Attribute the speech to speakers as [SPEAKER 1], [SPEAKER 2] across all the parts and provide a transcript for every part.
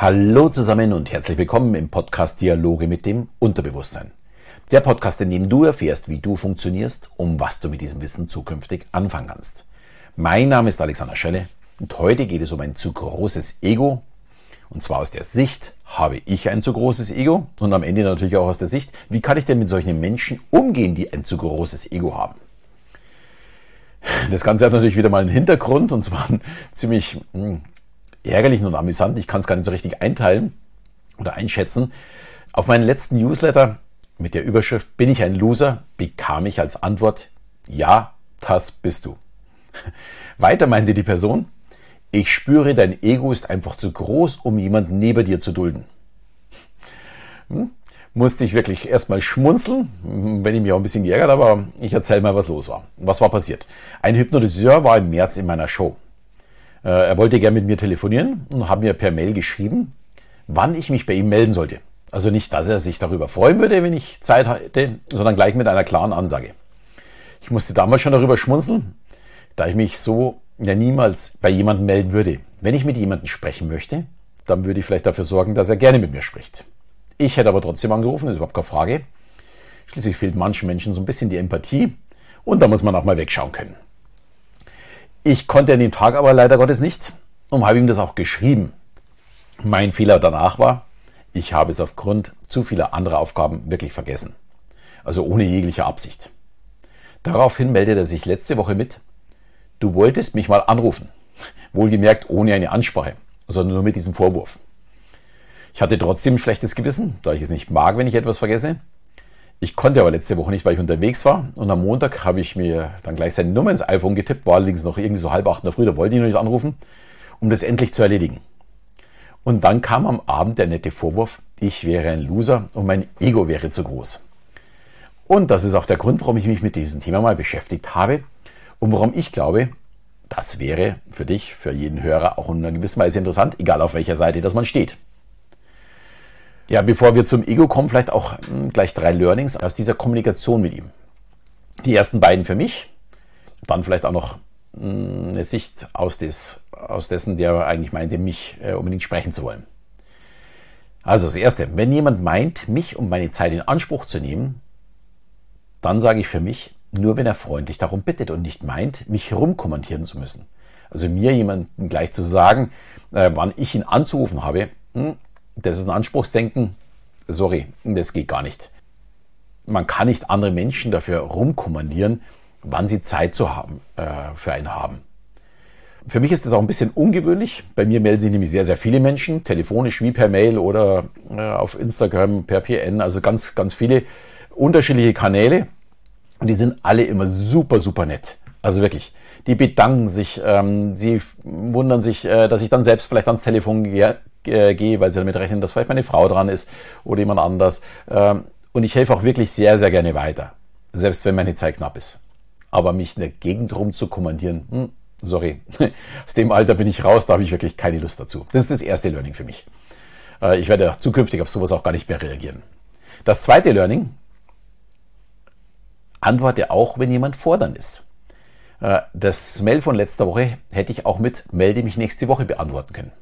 [SPEAKER 1] Hallo zusammen und herzlich willkommen im Podcast Dialoge mit dem Unterbewusstsein. Der Podcast, in dem du erfährst, wie du funktionierst, um was du mit diesem Wissen zukünftig anfangen kannst. Mein Name ist Alexander Schelle und heute geht es um ein zu großes Ego. Und zwar aus der Sicht, habe ich ein zu großes Ego? Und am Ende natürlich auch aus der Sicht, wie kann ich denn mit solchen Menschen umgehen, die ein zu großes Ego haben? Das Ganze hat natürlich wieder mal einen Hintergrund und zwar einen ziemlich hm, ärgerlichen und amüsanten. Ich kann es gar nicht so richtig einteilen oder einschätzen. Auf meinen letzten Newsletter mit der Überschrift Bin ich ein Loser? bekam ich als Antwort Ja, das bist du. Weiter meinte die Person, ich spüre, dein Ego ist einfach zu groß, um jemanden neben dir zu dulden. Hm? Musste ich wirklich erstmal schmunzeln, wenn ich mich auch ein bisschen geärgert habe, aber ich erzähle mal, was los war. Was war passiert? Ein Hypnotiseur war im März in meiner Show. Äh, er wollte gern mit mir telefonieren und hat mir per Mail geschrieben, wann ich mich bei ihm melden sollte. Also nicht, dass er sich darüber freuen würde, wenn ich Zeit hätte, sondern gleich mit einer klaren Ansage. Ich musste damals schon darüber schmunzeln, da ich mich so ja niemals bei jemandem melden würde. Wenn ich mit jemandem sprechen möchte, dann würde ich vielleicht dafür sorgen, dass er gerne mit mir spricht. Ich hätte aber trotzdem angerufen, das ist überhaupt keine Frage. Schließlich fehlt manchen Menschen so ein bisschen die Empathie und da muss man auch mal wegschauen können. Ich konnte an dem Tag aber leider Gottes nicht und habe ihm das auch geschrieben. Mein Fehler danach war, ich habe es aufgrund zu vieler anderer Aufgaben wirklich vergessen. Also ohne jegliche Absicht. Daraufhin meldete er sich letzte Woche mit, du wolltest mich mal anrufen. Wohlgemerkt ohne eine Ansprache, sondern nur mit diesem Vorwurf. Ich hatte trotzdem ein schlechtes Gewissen, da ich es nicht mag, wenn ich etwas vergesse. Ich konnte aber letzte Woche nicht, weil ich unterwegs war. Und am Montag habe ich mir dann gleich seine Nummer ins iPhone getippt, war allerdings noch irgendwie so halb acht in der Früh, da wollte ich noch nicht anrufen, um das endlich zu erledigen. Und dann kam am Abend der nette Vorwurf, ich wäre ein Loser und mein Ego wäre zu groß. Und das ist auch der Grund, warum ich mich mit diesem Thema mal beschäftigt habe und warum ich glaube, das wäre für dich, für jeden Hörer auch in einer gewissen Weise interessant, egal auf welcher Seite das man steht. Ja, bevor wir zum Ego kommen, vielleicht auch hm, gleich drei Learnings aus dieser Kommunikation mit ihm. Die ersten beiden für mich, dann vielleicht auch noch hm, eine Sicht aus, des, aus dessen, der eigentlich meinte, mich äh, unbedingt sprechen zu wollen. Also das Erste, wenn jemand meint, mich und meine Zeit in Anspruch zu nehmen, dann sage ich für mich, nur wenn er freundlich darum bittet und nicht meint, mich herumkommentieren zu müssen. Also mir jemanden gleich zu sagen, äh, wann ich ihn anzurufen habe, hm, das ist ein Anspruchsdenken. Sorry, das geht gar nicht. Man kann nicht andere Menschen dafür rumkommandieren, wann sie Zeit zu haben, äh, für einen haben. Für mich ist das auch ein bisschen ungewöhnlich. Bei mir melden sich nämlich sehr, sehr viele Menschen, telefonisch wie per Mail oder äh, auf Instagram, per PN, also ganz, ganz viele unterschiedliche Kanäle. Und die sind alle immer super, super nett. Also wirklich. Die bedanken sich, ähm, sie wundern sich, äh, dass ich dann selbst vielleicht ans Telefon gehe, äh, gehe, weil sie damit rechnen, dass vielleicht meine Frau dran ist oder jemand anders. Ähm, und ich helfe auch wirklich sehr, sehr gerne weiter, selbst wenn meine Zeit knapp ist. Aber mich in der Gegend rum zu kommandieren, hm, sorry, aus dem Alter bin ich raus, da habe ich wirklich keine Lust dazu. Das ist das erste Learning für mich. Äh, ich werde zukünftig auf sowas auch gar nicht mehr reagieren. Das zweite Learning, antworte auch, wenn jemand fordern ist. Äh, das Mail von letzter Woche hätte ich auch mit melde mich nächste Woche beantworten können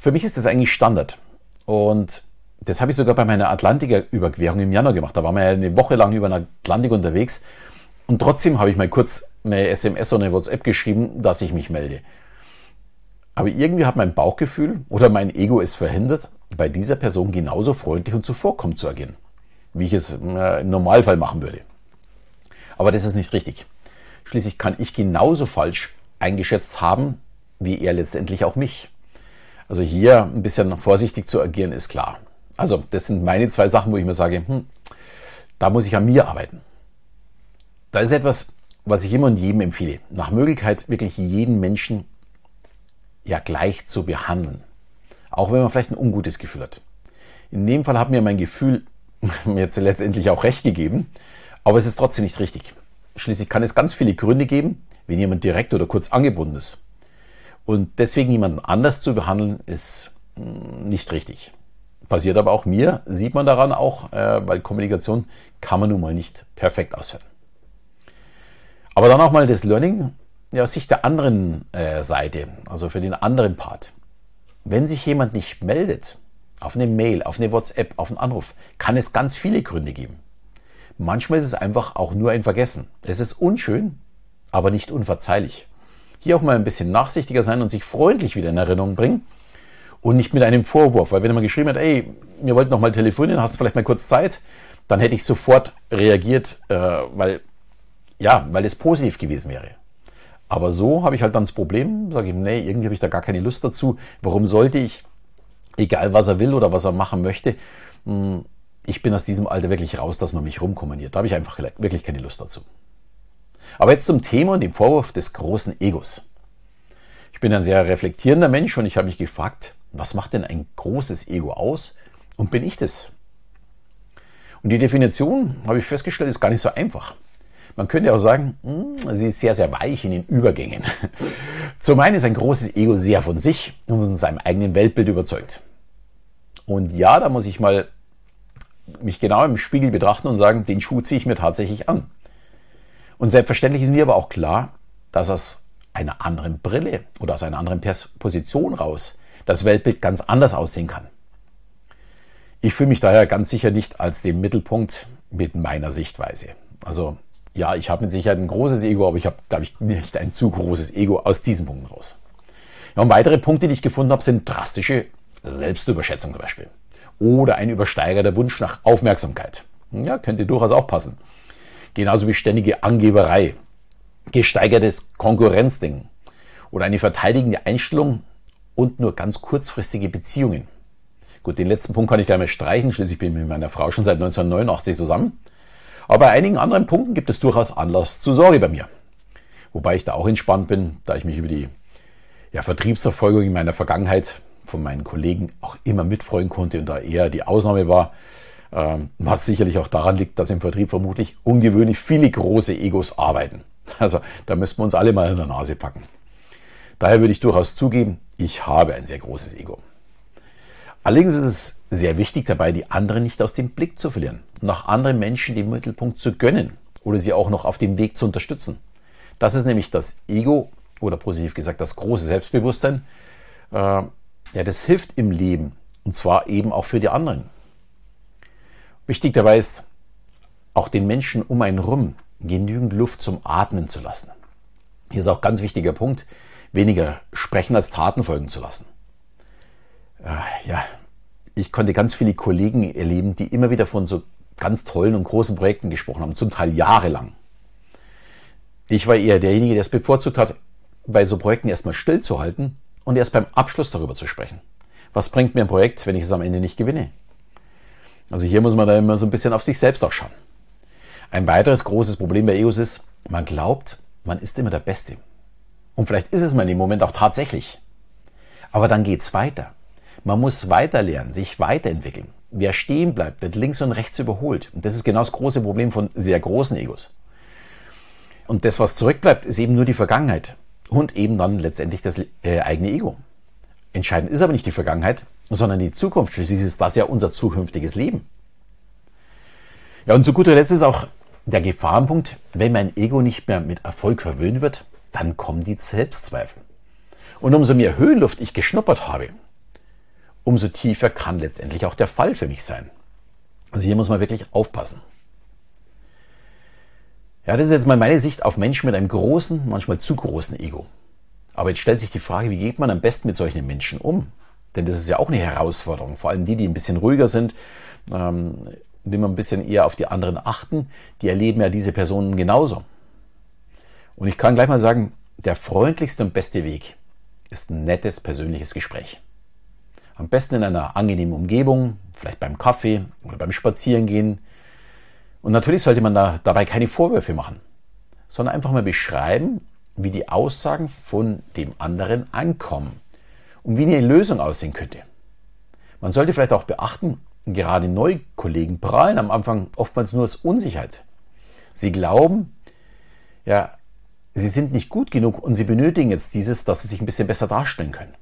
[SPEAKER 1] für mich ist das eigentlich Standard. Und das habe ich sogar bei meiner Atlantiker-Überquerung im Januar gemacht. Da waren wir ja eine Woche lang über den Atlantik unterwegs. Und trotzdem habe ich mal kurz eine SMS oder eine WhatsApp geschrieben, dass ich mich melde. Aber irgendwie hat mein Bauchgefühl oder mein Ego es verhindert, bei dieser Person genauso freundlich und zuvorkommend zu agieren, wie ich es äh, im Normalfall machen würde. Aber das ist nicht richtig. Schließlich kann ich genauso falsch eingeschätzt haben, wie er letztendlich auch mich. Also hier ein bisschen vorsichtig zu agieren ist klar. Also das sind meine zwei Sachen, wo ich mir sage, hm, da muss ich an mir arbeiten. Da ist etwas, was ich immer und jedem empfehle. Nach Möglichkeit wirklich jeden Menschen ja gleich zu behandeln. Auch wenn man vielleicht ein ungutes Gefühl hat. In dem Fall hat mir mein Gefühl jetzt letztendlich auch recht gegeben, aber es ist trotzdem nicht richtig. Schließlich kann es ganz viele Gründe geben, wenn jemand direkt oder kurz angebunden ist. Und deswegen jemanden anders zu behandeln, ist mm, nicht richtig. Passiert aber auch mir, sieht man daran auch, äh, weil Kommunikation kann man nun mal nicht perfekt ausführen. Aber dann auch mal das Learning ja, aus Sicht der anderen äh, Seite, also für den anderen Part. wenn sich jemand nicht meldet, auf eine Mail, auf eine WhatsApp, auf einen Anruf, kann es ganz viele Gründe geben. Manchmal ist es einfach auch nur ein Vergessen. Es ist unschön, aber nicht unverzeihlich. Hier auch mal ein bisschen nachsichtiger sein und sich freundlich wieder in Erinnerung bringen und nicht mit einem Vorwurf. Weil wenn man geschrieben hat, ey, wir wollten noch mal telefonieren, hast du vielleicht mal kurz Zeit, dann hätte ich sofort reagiert, äh, weil, ja, weil es positiv gewesen wäre. Aber so habe ich halt dann das Problem, sage ich, nee, irgendwie habe ich da gar keine Lust dazu. Warum sollte ich, egal was er will oder was er machen möchte, hm, ich bin aus diesem Alter wirklich raus, dass man mich rumkommandiert. Da habe ich einfach wirklich keine Lust dazu. Aber jetzt zum Thema und dem Vorwurf des großen Egos. Ich bin ein sehr reflektierender Mensch und ich habe mich gefragt, was macht denn ein großes Ego aus und bin ich das? Und die Definition, habe ich festgestellt, ist gar nicht so einfach. Man könnte auch sagen, hm, sie ist sehr, sehr weich in den Übergängen. Zum einen ist ein großes Ego sehr von sich und von seinem eigenen Weltbild überzeugt. Und ja, da muss ich mal mich genau im Spiegel betrachten und sagen, den Schuh ziehe ich mir tatsächlich an. Und selbstverständlich ist mir aber auch klar, dass aus einer anderen Brille oder aus einer anderen Position raus das Weltbild ganz anders aussehen kann. Ich fühle mich daher ganz sicher nicht als den Mittelpunkt mit meiner Sichtweise. Also ja, ich habe mit Sicherheit ein großes Ego, aber ich habe, glaube ich, nicht ein zu großes Ego aus diesem Punkt raus. Ja, und weitere Punkte, die ich gefunden habe, sind drastische Selbstüberschätzung zum Beispiel. Oder ein übersteigerter Wunsch nach Aufmerksamkeit. Ja, könnte durchaus auch passen. Genauso wie ständige Angeberei, gesteigertes Konkurrenzdenken oder eine verteidigende Einstellung und nur ganz kurzfristige Beziehungen. Gut, den letzten Punkt kann ich gleich mal streichen. Schließlich bin ich mit meiner Frau schon seit 1989 zusammen. Aber bei einigen anderen Punkten gibt es durchaus Anlass zur Sorge bei mir. Wobei ich da auch entspannt bin, da ich mich über die ja, Vertriebserfolgung in meiner Vergangenheit von meinen Kollegen auch immer mitfreuen konnte und da eher die Ausnahme war, ähm, was sicherlich auch daran liegt, dass im Vertrieb vermutlich ungewöhnlich viele große Egos arbeiten. Also da müssten wir uns alle mal in der Nase packen. Daher würde ich durchaus zugeben, ich habe ein sehr großes Ego. Allerdings ist es sehr wichtig dabei, die anderen nicht aus dem Blick zu verlieren und auch anderen Menschen den Mittelpunkt zu gönnen oder sie auch noch auf dem Weg zu unterstützen. Das ist nämlich das Ego oder positiv gesagt das große Selbstbewusstsein. Ja, das hilft im Leben und zwar eben auch für die anderen. Wichtig dabei ist, auch den Menschen um einen rum genügend Luft zum Atmen zu lassen. Hier ist auch ganz wichtiger Punkt, weniger sprechen als Taten folgen zu lassen. Äh, ja, ich konnte ganz viele Kollegen erleben, die immer wieder von so ganz tollen und großen Projekten gesprochen haben, zum Teil jahrelang. Ich war eher derjenige, der es bevorzugt hat, bei so Projekten erstmal stillzuhalten und erst beim Abschluss darüber zu sprechen. Was bringt mir ein Projekt, wenn ich es am Ende nicht gewinne? Also hier muss man da immer so ein bisschen auf sich selbst auch schauen. Ein weiteres großes Problem bei Egos ist, man glaubt, man ist immer der Beste. Und vielleicht ist es mal in dem Moment auch tatsächlich. Aber dann geht es weiter. Man muss weiterlernen, sich weiterentwickeln. Wer stehen bleibt, wird links und rechts überholt. Und das ist genau das große Problem von sehr großen Egos. Und das, was zurückbleibt, ist eben nur die Vergangenheit und eben dann letztendlich das äh, eigene Ego. Entscheidend ist aber nicht die Vergangenheit, sondern die Zukunft. Schließlich ist das ja unser zukünftiges Leben. Ja, und zu guter Letzt ist auch der Gefahrenpunkt, wenn mein Ego nicht mehr mit Erfolg verwöhnt wird, dann kommen die Selbstzweifel. Und umso mehr Höhenluft ich geschnuppert habe, umso tiefer kann letztendlich auch der Fall für mich sein. Also hier muss man wirklich aufpassen. Ja, das ist jetzt mal meine Sicht auf Menschen mit einem großen, manchmal zu großen Ego. Aber jetzt stellt sich die Frage, wie geht man am besten mit solchen Menschen um? Denn das ist ja auch eine Herausforderung. Vor allem die, die ein bisschen ruhiger sind, ähm, die man ein bisschen eher auf die anderen achten, die erleben ja diese Personen genauso. Und ich kann gleich mal sagen, der freundlichste und beste Weg ist ein nettes persönliches Gespräch. Am besten in einer angenehmen Umgebung, vielleicht beim Kaffee oder beim Spazierengehen. Und natürlich sollte man da dabei keine Vorwürfe machen, sondern einfach mal beschreiben, wie die Aussagen von dem anderen ankommen und wie eine Lösung aussehen könnte. Man sollte vielleicht auch beachten, gerade Neukollegen prahlen am Anfang oftmals nur aus Unsicherheit. Sie glauben, ja, sie sind nicht gut genug und sie benötigen jetzt dieses, dass sie sich ein bisschen besser darstellen können.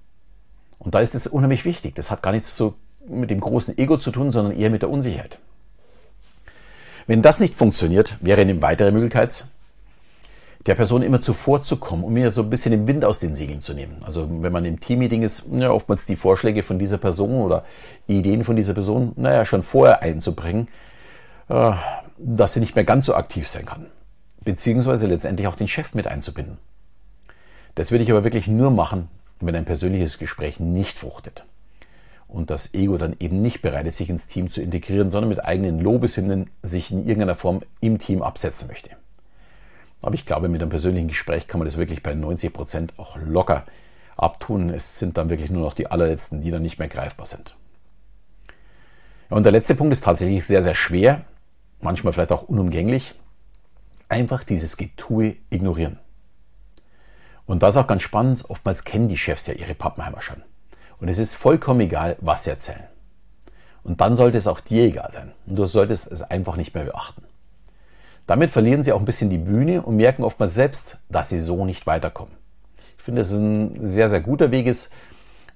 [SPEAKER 1] Und da ist es unheimlich wichtig. Das hat gar nichts so mit dem großen Ego zu tun, sondern eher mit der Unsicherheit. Wenn das nicht funktioniert, wäre eine weitere Möglichkeit, der Person immer zuvorzukommen, um mir so ein bisschen den Wind aus den Segeln zu nehmen. Also wenn man im Teammeeting ist, ja, oftmals die Vorschläge von dieser Person oder Ideen von dieser Person, naja, schon vorher einzubringen, äh, dass sie nicht mehr ganz so aktiv sein kann. Beziehungsweise letztendlich auch den Chef mit einzubinden. Das würde ich aber wirklich nur machen, wenn ein persönliches Gespräch nicht fruchtet. Und das Ego dann eben nicht bereit ist, sich ins Team zu integrieren, sondern mit eigenen Lobeshymnen sich in irgendeiner Form im Team absetzen möchte. Aber ich glaube, mit einem persönlichen Gespräch kann man das wirklich bei 90 Prozent auch locker abtun. Es sind dann wirklich nur noch die allerletzten, die dann nicht mehr greifbar sind. und der letzte Punkt ist tatsächlich sehr, sehr schwer, manchmal vielleicht auch unumgänglich. Einfach dieses Getue ignorieren. Und das ist auch ganz spannend. Oftmals kennen die Chefs ja ihre Pappenheimer schon. Und es ist vollkommen egal, was sie erzählen. Und dann sollte es auch dir egal sein. Und du solltest es einfach nicht mehr beachten. Damit verlieren sie auch ein bisschen die Bühne und merken oftmals selbst, dass sie so nicht weiterkommen. Ich finde, dass es ein sehr, sehr guter Weg ist,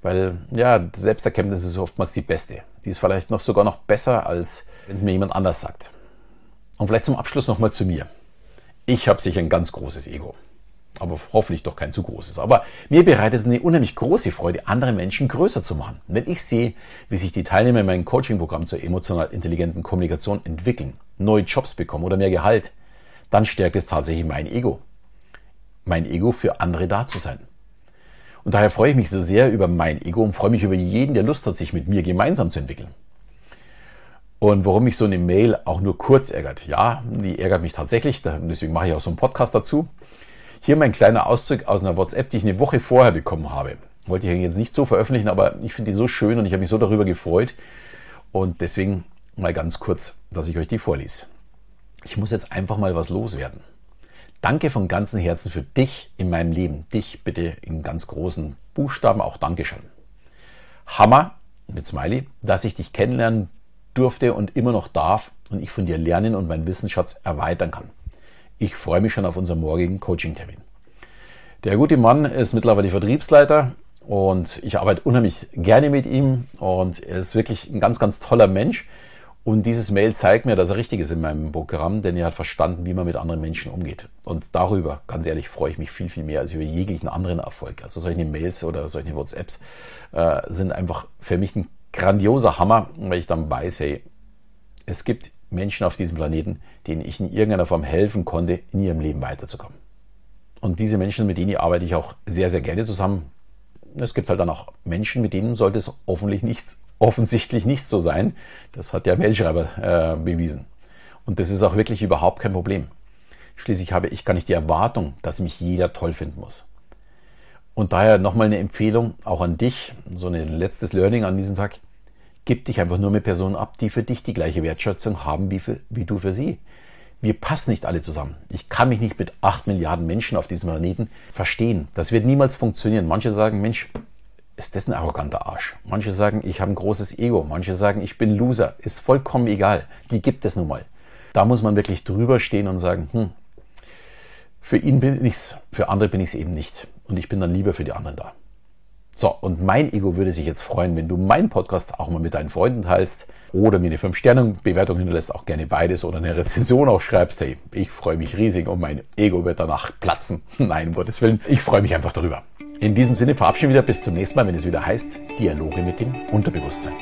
[SPEAKER 1] weil ja, Selbsterkenntnis ist oftmals die beste. Die ist vielleicht noch sogar noch besser, als wenn es mir jemand anders sagt. Und vielleicht zum Abschluss nochmal zu mir. Ich habe sicher ein ganz großes Ego aber hoffentlich doch kein zu großes. Aber mir bereitet es eine unheimlich große Freude, andere Menschen größer zu machen. Wenn ich sehe, wie sich die Teilnehmer in meinem Coaching-Programm zur emotional intelligenten Kommunikation entwickeln, neue Jobs bekommen oder mehr Gehalt, dann stärkt es tatsächlich mein Ego. Mein Ego für andere da zu sein. Und daher freue ich mich so sehr über mein Ego und freue mich über jeden, der Lust hat, sich mit mir gemeinsam zu entwickeln. Und warum mich so eine Mail auch nur kurz ärgert. Ja, die ärgert mich tatsächlich, deswegen mache ich auch so einen Podcast dazu. Hier mein kleiner Auszug aus einer WhatsApp, die ich eine Woche vorher bekommen habe. Wollte ich jetzt nicht so veröffentlichen, aber ich finde die so schön und ich habe mich so darüber gefreut. Und deswegen mal ganz kurz, dass ich euch die vorlese. Ich muss jetzt einfach mal was loswerden. Danke von ganzem Herzen für dich in meinem Leben. Dich bitte in ganz großen Buchstaben auch Dankeschön. Hammer mit Smiley, dass ich dich kennenlernen durfte und immer noch darf und ich von dir lernen und meinen Wissensschatz erweitern kann. Ich freue mich schon auf unseren morgigen Coaching-Termin. Der gute Mann ist mittlerweile Vertriebsleiter und ich arbeite unheimlich gerne mit ihm und er ist wirklich ein ganz, ganz toller Mensch. Und dieses Mail zeigt mir, dass er richtig ist in meinem Programm, denn er hat verstanden, wie man mit anderen Menschen umgeht. Und darüber, ganz ehrlich, freue ich mich viel, viel mehr als über jeglichen anderen Erfolg. Also solche Mails oder solche WhatsApps äh, sind einfach für mich ein grandioser Hammer, weil ich dann weiß, hey, es gibt Menschen auf diesem Planeten, denen ich in irgendeiner Form helfen konnte, in ihrem Leben weiterzukommen. Und diese Menschen, mit denen arbeite ich auch sehr, sehr gerne zusammen. Es gibt halt dann auch Menschen, mit denen sollte es offensichtlich nicht, offensichtlich nicht so sein. Das hat der Mailschreiber äh, bewiesen. Und das ist auch wirklich überhaupt kein Problem. Schließlich habe ich gar nicht die Erwartung, dass mich jeder toll finden muss. Und daher nochmal eine Empfehlung auch an dich, so ein letztes Learning an diesem Tag. Gib dich einfach nur mit Personen ab, die für dich die gleiche Wertschätzung haben wie, für, wie du für sie. Wir passen nicht alle zusammen. Ich kann mich nicht mit acht Milliarden Menschen auf diesem Planeten verstehen. Das wird niemals funktionieren. Manche sagen, Mensch, ist das ein arroganter Arsch? Manche sagen, ich habe ein großes Ego. Manche sagen, ich bin Loser. Ist vollkommen egal. Die gibt es nun mal. Da muss man wirklich drüber stehen und sagen, hm, für ihn bin ich's, für andere bin ich es eben nicht. Und ich bin dann lieber für die anderen da. So, und mein Ego würde sich jetzt freuen, wenn du meinen Podcast auch mal mit deinen Freunden teilst oder mir eine 5-Sterne-Bewertung hinterlässt, auch gerne beides oder eine Rezension auch schreibst. Hey, ich freue mich riesig und mein Ego wird danach platzen. Nein, um Gottes Willen, ich freue mich einfach darüber. In diesem Sinne verabschieden wir wieder bis zum nächsten Mal, wenn es wieder heißt Dialoge mit dem Unterbewusstsein.